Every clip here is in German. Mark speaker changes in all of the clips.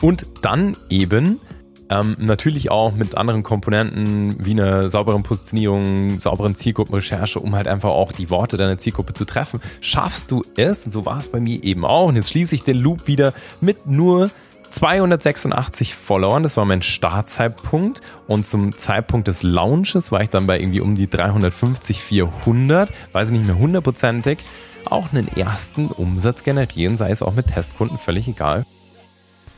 Speaker 1: Und dann eben ähm, natürlich auch mit anderen Komponenten wie einer sauberen Positionierung, sauberen Zielgruppenrecherche, um halt einfach auch die Worte deiner Zielgruppe zu treffen. Schaffst du es, und so war es bei mir eben auch, und jetzt schließe ich den Loop wieder mit nur 286 Followern, das war mein Startzeitpunkt. Und zum Zeitpunkt des Launches war ich dann bei irgendwie um die 350, 400, weiß ich nicht mehr hundertprozentig, auch einen ersten Umsatz generieren, sei es auch mit Testkunden, völlig egal.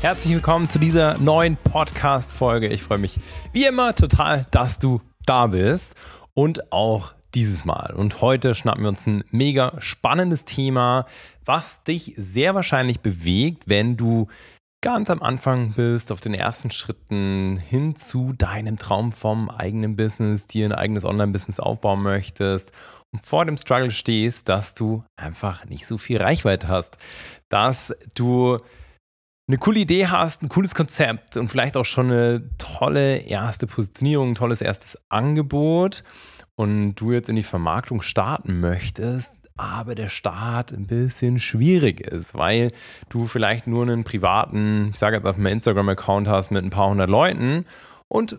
Speaker 1: Herzlich willkommen zu dieser neuen Podcast-Folge. Ich freue mich wie immer total, dass du da bist und auch dieses Mal. Und heute schnappen wir uns ein mega spannendes Thema, was dich sehr wahrscheinlich bewegt, wenn du ganz am Anfang bist, auf den ersten Schritten hin zu deinem Traum vom eigenen Business, dir ein eigenes Online-Business aufbauen möchtest vor dem Struggle stehst, dass du einfach nicht so viel Reichweite hast, dass du eine coole Idee hast, ein cooles Konzept und vielleicht auch schon eine tolle erste Positionierung, ein tolles erstes Angebot und du jetzt in die Vermarktung starten möchtest, aber der Start ein bisschen schwierig ist, weil du vielleicht nur einen privaten, ich sage jetzt auf meinem Instagram-Account hast mit ein paar hundert Leuten und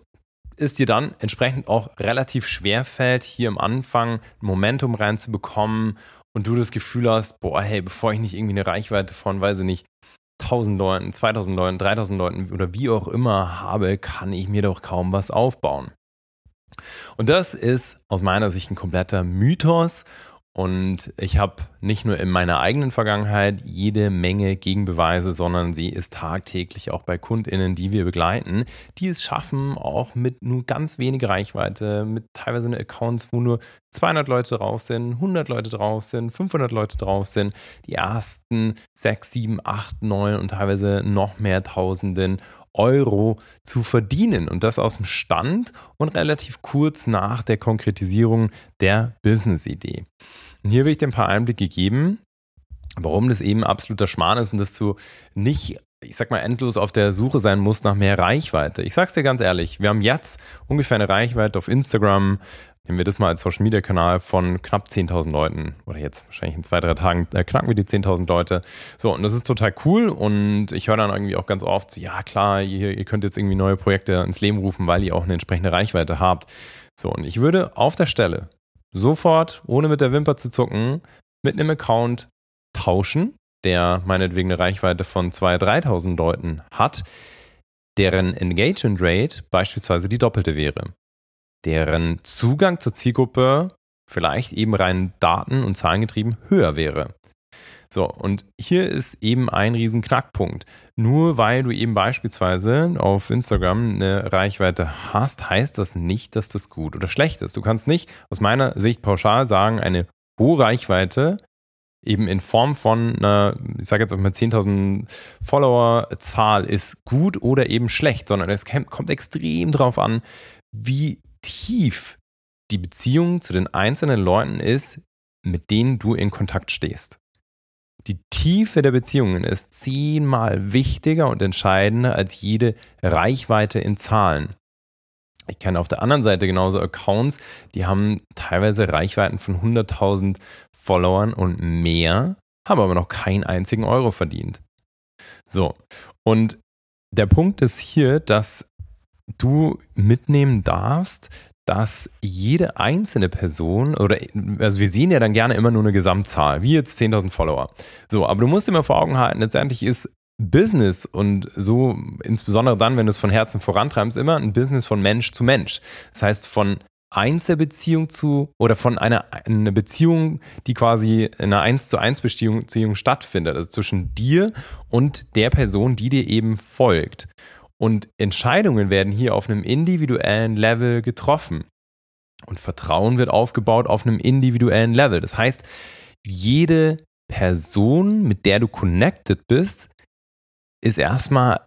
Speaker 1: es dir dann entsprechend auch relativ schwer fällt, hier am Anfang Momentum reinzubekommen und du das Gefühl hast, boah, hey, bevor ich nicht irgendwie eine Reichweite von, weiß ich nicht, 1000 Leuten, 2000 Leuten, 3000 Leuten oder wie auch immer habe, kann ich mir doch kaum was aufbauen. Und das ist aus meiner Sicht ein kompletter Mythos und ich habe nicht nur in meiner eigenen Vergangenheit jede Menge Gegenbeweise, sondern sie ist tagtäglich auch bei KundInnen, die wir begleiten, die es schaffen, auch mit nur ganz wenig Reichweite, mit teilweise Accounts, wo nur 200 Leute drauf sind, 100 Leute drauf sind, 500 Leute drauf sind, die ersten 6, 7, 8, 9 und teilweise noch mehr Tausenden Euro zu verdienen. Und das aus dem Stand und relativ kurz nach der Konkretisierung der Business-Idee. Und hier will ich dir ein paar Einblicke geben, warum das eben absoluter Schmarrn ist und dass du nicht, ich sag mal, endlos auf der Suche sein musst nach mehr Reichweite. Ich sag's dir ganz ehrlich, wir haben jetzt ungefähr eine Reichweite auf Instagram, nehmen wir das mal als Social Media Kanal von knapp 10.000 Leuten oder jetzt wahrscheinlich in zwei, drei Tagen äh, knacken wir die 10.000 Leute. So, und das ist total cool und ich höre dann irgendwie auch ganz oft, so, ja klar, ihr, ihr könnt jetzt irgendwie neue Projekte ins Leben rufen, weil ihr auch eine entsprechende Reichweite habt. So, und ich würde auf der Stelle sofort, ohne mit der Wimper zu zucken, mit einem Account tauschen, der meinetwegen eine Reichweite von 2.000, 3.000 Leuten hat, deren Engagement Rate beispielsweise die doppelte wäre, deren Zugang zur Zielgruppe vielleicht eben rein daten- und zahlengetrieben höher wäre. So, und hier ist eben ein riesen Knackpunkt. Nur weil du eben beispielsweise auf Instagram eine Reichweite hast, heißt das nicht, dass das gut oder schlecht ist. Du kannst nicht aus meiner Sicht pauschal sagen, eine hohe Reichweite eben in Form von einer, ich sage jetzt auch mal 10.000 Follower-Zahl ist gut oder eben schlecht, sondern es kommt extrem darauf an, wie tief die Beziehung zu den einzelnen Leuten ist, mit denen du in Kontakt stehst. Die Tiefe der Beziehungen ist zehnmal wichtiger und entscheidender als jede Reichweite in Zahlen. Ich kenne auf der anderen Seite genauso Accounts, die haben teilweise Reichweiten von 100.000 Followern und mehr, haben aber noch keinen einzigen Euro verdient. So, und der Punkt ist hier, dass du mitnehmen darfst, dass jede einzelne Person, oder also wir sehen ja dann gerne immer nur eine Gesamtzahl, wie jetzt 10.000 Follower. So, aber du musst immer vor Augen halten, letztendlich ist Business und so, insbesondere dann, wenn du es von Herzen vorantreibst, immer ein Business von Mensch zu Mensch. Das heißt, von Einzelbeziehung zu oder von einer eine Beziehung, die quasi in einer 1 zu 1 Beziehung stattfindet, also zwischen dir und der Person, die dir eben folgt. Und Entscheidungen werden hier auf einem individuellen Level getroffen. Und Vertrauen wird aufgebaut auf einem individuellen Level. Das heißt, jede Person, mit der du connected bist, ist erstmal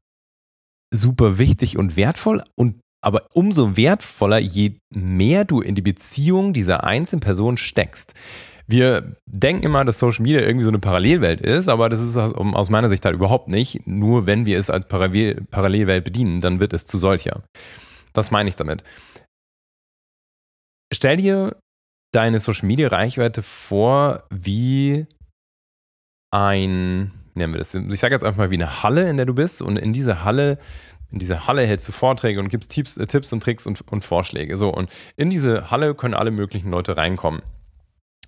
Speaker 1: super wichtig und wertvoll und aber umso wertvoller, je mehr du in die Beziehung dieser einzelnen Person steckst. Wir denken immer, dass Social Media irgendwie so eine Parallelwelt ist, aber das ist aus, meiner Sicht halt überhaupt nicht. Nur wenn wir es als Parallelwelt bedienen, dann wird es zu solcher. Was meine ich damit? Stell dir deine Social Media Reichweite vor wie ein, nennen wir das, ich sage jetzt einfach mal wie eine Halle, in der du bist und in dieser Halle in dieser Halle hältst du Vorträge und gibst Tipps, äh, Tipps und Tricks und, und Vorschläge. So, und in diese Halle können alle möglichen Leute reinkommen.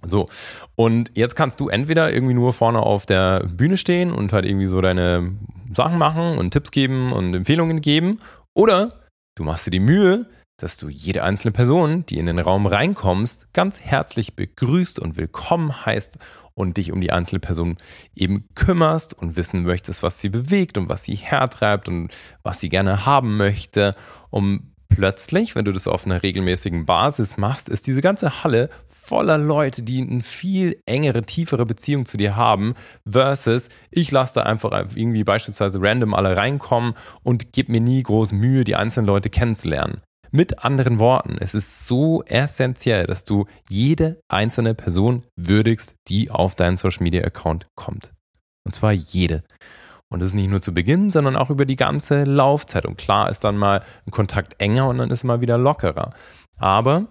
Speaker 1: So, und jetzt kannst du entweder irgendwie nur vorne auf der Bühne stehen und halt irgendwie so deine Sachen machen und Tipps geben und Empfehlungen geben, oder du machst dir die Mühe, dass du jede einzelne Person, die in den Raum reinkommst, ganz herzlich begrüßt und willkommen heißt und dich um die einzelne Person eben kümmerst und wissen möchtest, was sie bewegt und was sie hertreibt und was sie gerne haben möchte, um plötzlich, wenn du das auf einer regelmäßigen Basis machst, ist diese ganze Halle voller Leute, die eine viel engere, tiefere Beziehung zu dir haben, versus ich lasse da einfach irgendwie beispielsweise random alle reinkommen und gebe mir nie groß Mühe, die einzelnen Leute kennenzulernen. Mit anderen Worten, es ist so essentiell, dass du jede einzelne Person würdigst, die auf deinen Social Media Account kommt. Und zwar jede. Und das ist nicht nur zu Beginn, sondern auch über die ganze Laufzeit. Und klar ist dann mal ein Kontakt enger und dann ist mal wieder lockerer. Aber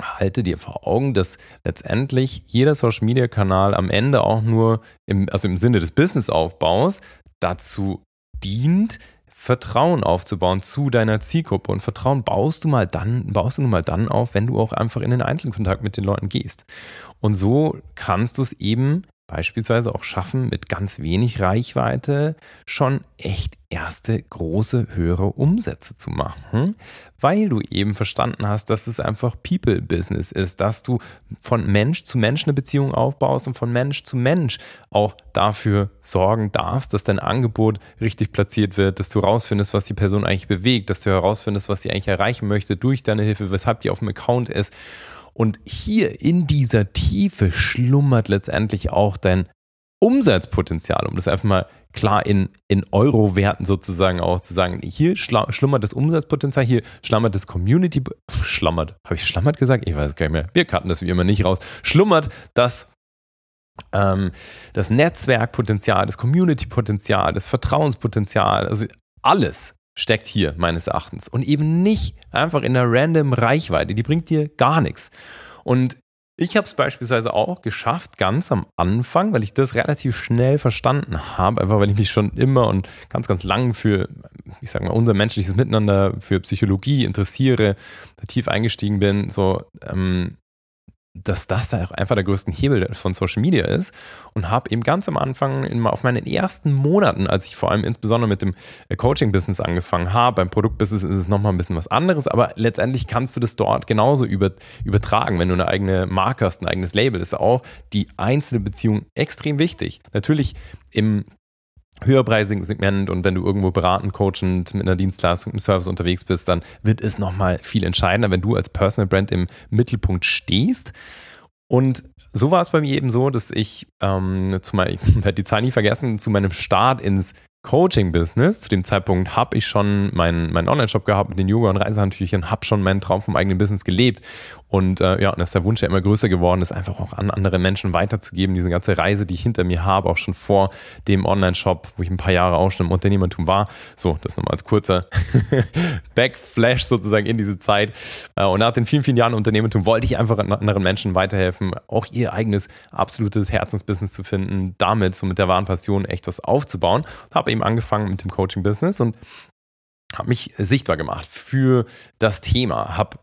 Speaker 1: halte dir vor Augen, dass letztendlich jeder Social Media Kanal am Ende auch nur im, also im Sinne des Businessaufbaus dazu dient, Vertrauen aufzubauen zu deiner Zielgruppe. Und Vertrauen baust du mal dann, baust du nun mal dann auf, wenn du auch einfach in den Einzelkontakt mit den Leuten gehst. Und so kannst du es eben beispielsweise auch schaffen, mit ganz wenig Reichweite schon echt erste große, höhere Umsätze zu machen, weil du eben verstanden hast, dass es einfach People-Business ist, dass du von Mensch zu Mensch eine Beziehung aufbaust und von Mensch zu Mensch auch dafür sorgen darfst, dass dein Angebot richtig platziert wird, dass du herausfindest, was die Person eigentlich bewegt, dass du herausfindest, was sie eigentlich erreichen möchte durch deine Hilfe, weshalb die auf dem Account ist und hier in dieser Tiefe schlummert letztendlich auch dein Umsatzpotenzial, um das einfach mal klar in, in Euro-Werten sozusagen auch zu sagen. Hier schlummert das Umsatzpotenzial, hier schlummert das Community, schlummert, habe ich schlummert gesagt? Ich weiß gar nicht mehr. Wir cutten das wie immer nicht raus. Schlummert das ähm, das Netzwerkpotenzial, das Community-Potenzial, das Vertrauenspotenzial, also alles steckt hier meines Erachtens. Und eben nicht einfach in einer random Reichweite. Die bringt dir gar nichts. Und ich habe es beispielsweise auch geschafft, ganz am Anfang, weil ich das relativ schnell verstanden habe, einfach weil ich mich schon immer und ganz, ganz lang für, ich sag mal, unser menschliches Miteinander, für Psychologie interessiere, da tief eingestiegen bin, so ähm, dass das da auch einfach der größte Hebel von Social Media ist und habe eben ganz am Anfang in, auf meinen ersten Monaten, als ich vor allem insbesondere mit dem äh, Coaching-Business angefangen habe, beim Produktbusiness ist es nochmal ein bisschen was anderes, aber letztendlich kannst du das dort genauso über, übertragen, wenn du eine eigene Marke hast, ein eigenes Label, ist auch die einzelne Beziehung extrem wichtig. Natürlich im höherpreisigen Segment und wenn du irgendwo beratend, coachend mit einer Dienstleistung, einem Service unterwegs bist, dann wird es nochmal viel entscheidender, wenn du als Personal Brand im Mittelpunkt stehst. Und so war es bei mir eben so, dass ich ähm, zu meinem, ich werde die Zahl nie vergessen, zu meinem Start ins Coaching-Business. Zu dem Zeitpunkt habe ich schon meinen, meinen Online-Shop gehabt mit den Yoga- und Reisehandtüchern, habe schon meinen Traum vom eigenen Business gelebt. Und äh, ja, und ist der Wunsch ja immer größer geworden, das einfach auch an andere Menschen weiterzugeben. Diese ganze Reise, die ich hinter mir habe, auch schon vor dem Online-Shop, wo ich ein paar Jahre auch schon im Unternehmertum war. So, das nochmal als kurzer Backflash sozusagen in diese Zeit. Äh, und nach den vielen, vielen Jahren Unternehmertum wollte ich einfach anderen Menschen weiterhelfen, auch ihr eigenes absolutes Herzensbusiness zu finden, damit so mit der wahren Passion echt was aufzubauen. Habe eben angefangen mit dem Coaching-Business und habe mich sichtbar gemacht für das Thema, habe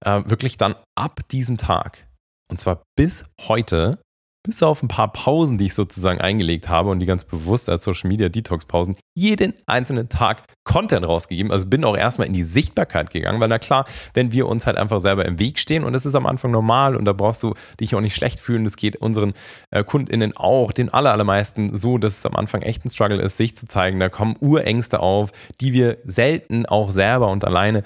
Speaker 1: äh, wirklich dann ab diesem Tag, und zwar bis heute, bis auf ein paar Pausen, die ich sozusagen eingelegt habe und die ganz bewusst als Social Media Detox Pausen, jeden einzelnen Tag Content rausgegeben. Also bin auch erstmal in die Sichtbarkeit gegangen, weil na klar, wenn wir uns halt einfach selber im Weg stehen und das ist am Anfang normal und da brauchst du dich auch nicht schlecht fühlen, das geht unseren äh, KundInnen auch, den allermeisten so, dass es am Anfang echt ein Struggle ist, sich zu zeigen. Da kommen Urängste auf, die wir selten auch selber und alleine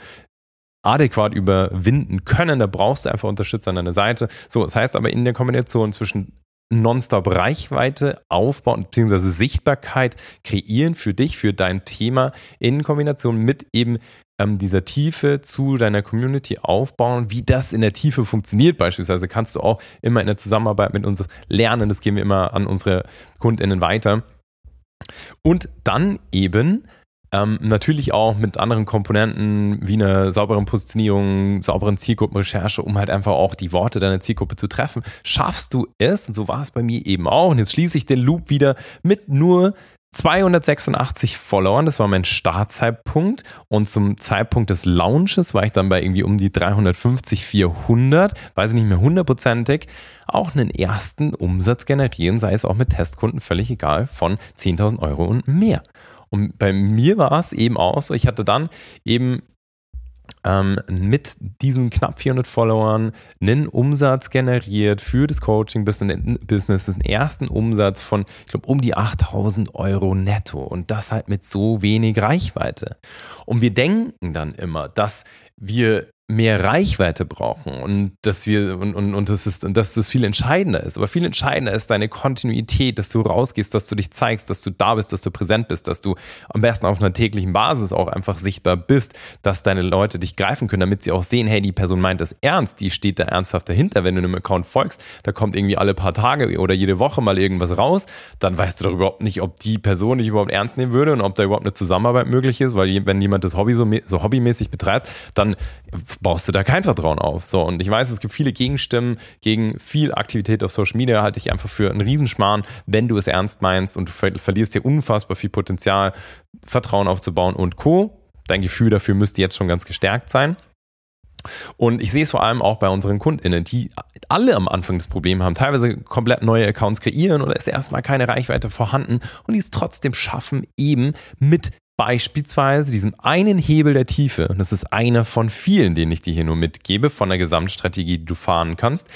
Speaker 1: adäquat überwinden können. Da brauchst du einfach Unterstützer an deiner Seite. So, das heißt aber in der Kombination zwischen nonstop Reichweite aufbauen bzw. Sichtbarkeit kreieren für dich, für dein Thema in Kombination mit eben ähm, dieser Tiefe zu deiner Community aufbauen. Wie das in der Tiefe funktioniert beispielsweise, kannst du auch immer in der Zusammenarbeit mit uns lernen. Das geben wir immer an unsere KundInnen weiter. Und dann eben ähm, natürlich auch mit anderen Komponenten wie einer sauberen Positionierung, sauberen Zielgruppenrecherche, um halt einfach auch die Worte deiner Zielgruppe zu treffen. Schaffst du es, und so war es bei mir eben auch, und jetzt schließe ich den Loop wieder mit nur 286 Followern, das war mein Startzeitpunkt. Und zum Zeitpunkt des Launches war ich dann bei irgendwie um die 350, 400, weiß ich nicht mehr hundertprozentig, auch einen ersten Umsatz generieren, sei es auch mit Testkunden, völlig egal, von 10.000 Euro und mehr. Und bei mir war es eben auch so, ich hatte dann eben ähm, mit diesen knapp 400 Followern einen Umsatz generiert für das Coaching-Business, den ersten Umsatz von, ich glaube, um die 8000 Euro netto und das halt mit so wenig Reichweite. Und wir denken dann immer, dass wir mehr Reichweite brauchen und dass wir und, und, und, das ist, und dass das viel entscheidender ist. Aber viel entscheidender ist deine Kontinuität, dass du rausgehst, dass du dich zeigst, dass du da bist, dass du präsent bist, dass du am besten auf einer täglichen Basis auch einfach sichtbar bist, dass deine Leute dich greifen können, damit sie auch sehen, hey, die Person meint das ernst, die steht da ernsthaft dahinter. Wenn du einem Account folgst, da kommt irgendwie alle paar Tage oder jede Woche mal irgendwas raus, dann weißt du doch überhaupt nicht, ob die Person dich überhaupt ernst nehmen würde und ob da überhaupt eine Zusammenarbeit möglich ist, weil wenn jemand das Hobby so, so hobbymäßig betreibt, dann baust du da kein Vertrauen auf. So, und ich weiß, es gibt viele Gegenstimmen gegen viel Aktivität auf Social Media, halte ich einfach für einen Riesenschmarrn, wenn du es ernst meinst und du ver verlierst dir unfassbar viel Potenzial, Vertrauen aufzubauen und Co. Dein Gefühl dafür müsste jetzt schon ganz gestärkt sein. Und ich sehe es vor allem auch bei unseren KundInnen, die alle am Anfang das Problem haben, teilweise komplett neue Accounts kreieren oder ist erstmal keine Reichweite vorhanden und die es trotzdem schaffen, eben mit beispielsweise diesen einen Hebel der Tiefe, und das ist einer von vielen, den ich dir hier nur mitgebe, von der Gesamtstrategie, die du fahren kannst,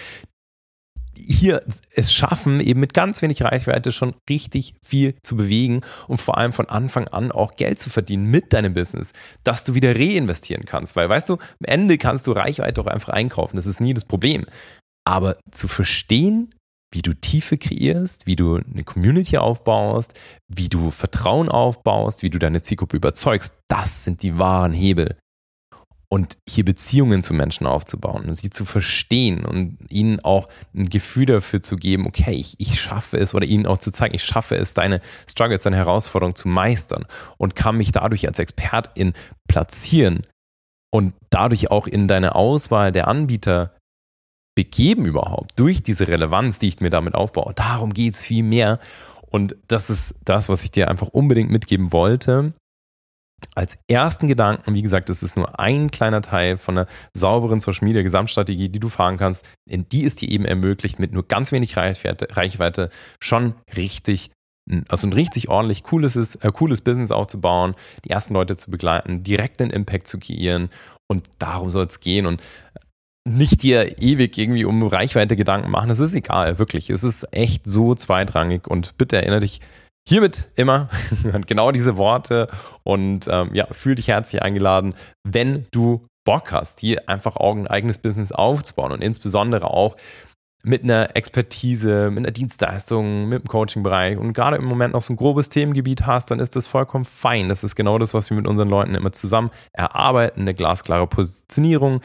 Speaker 1: hier es schaffen, eben mit ganz wenig Reichweite schon richtig viel zu bewegen und vor allem von Anfang an auch Geld zu verdienen mit deinem Business, dass du wieder reinvestieren kannst. Weil, weißt du, am Ende kannst du Reichweite auch einfach einkaufen. Das ist nie das Problem. Aber zu verstehen, wie du Tiefe kreierst, wie du eine Community aufbaust, wie du Vertrauen aufbaust, wie du deine Zielgruppe überzeugst. Das sind die wahren Hebel. Und hier Beziehungen zu Menschen aufzubauen sie zu verstehen und ihnen auch ein Gefühl dafür zu geben, okay, ich, ich schaffe es oder ihnen auch zu zeigen, ich schaffe es, deine Struggles, deine Herausforderungen zu meistern und kann mich dadurch als Expertin platzieren und dadurch auch in deine Auswahl der Anbieter begeben überhaupt durch diese Relevanz, die ich mir damit aufbaue. Darum geht es viel mehr. Und das ist das, was ich dir einfach unbedingt mitgeben wollte. Als ersten Gedanken, wie gesagt, das ist nur ein kleiner Teil von einer sauberen Social Media Gesamtstrategie, die du fahren kannst. In die ist dir eben ermöglicht, mit nur ganz wenig Reichweite, schon richtig also ein richtig ordentlich cooles, äh, cooles Business aufzubauen, die ersten Leute zu begleiten, direkt einen Impact zu kreieren und darum soll es gehen. Und nicht dir ewig irgendwie um Reichweite Gedanken machen. Es ist egal, wirklich. Es ist echt so zweitrangig und bitte erinnere dich hiermit immer an genau diese Worte und ähm, ja, fühl dich herzlich eingeladen, wenn du Bock hast, hier einfach auch ein eigenes Business aufzubauen und insbesondere auch mit einer Expertise, mit einer Dienstleistung, mit dem Coaching-Bereich und gerade im Moment noch so ein grobes Themengebiet hast, dann ist das vollkommen fein. Das ist genau das, was wir mit unseren Leuten immer zusammen erarbeiten, eine glasklare Positionierung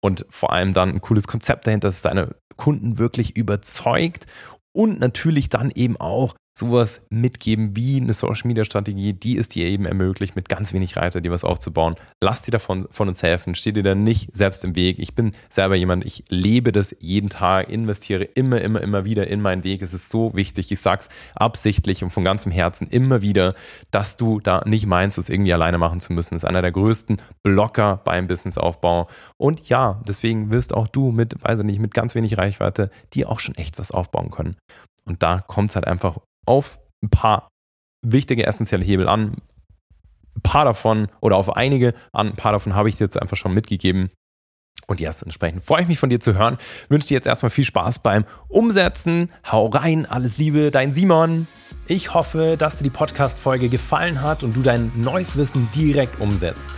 Speaker 1: und vor allem dann ein cooles Konzept dahinter, dass deine Kunden wirklich überzeugt und natürlich dann eben auch sowas mitgeben wie eine Social Media Strategie, die es dir eben ermöglicht, mit ganz wenig Reiter dir was aufzubauen. Lass dir davon von uns helfen, steh dir da nicht selbst im Weg. Ich bin selber jemand, ich lebe das jeden Tag, investiere immer, immer, immer wieder in meinen Weg. Es ist so wichtig. Ich sag's absichtlich und von ganzem Herzen immer wieder, dass du da nicht meinst, das irgendwie alleine machen zu müssen. Das ist einer der größten Blocker beim Businessaufbau. Und ja, deswegen wirst auch du mit, weiß ich nicht, mit ganz wenig Reichweite dir auch schon echt was aufbauen können. Und da kommt es halt einfach auf ein paar wichtige essentielle Hebel an. Ein paar davon oder auf einige an, ein paar davon habe ich dir jetzt einfach schon mitgegeben. Und jetzt entsprechend freue ich mich von dir zu hören. Wünsche dir jetzt erstmal viel Spaß beim Umsetzen. Hau rein, alles Liebe, dein Simon. Ich hoffe, dass dir die Podcast-Folge gefallen hat und du dein neues Wissen direkt umsetzt.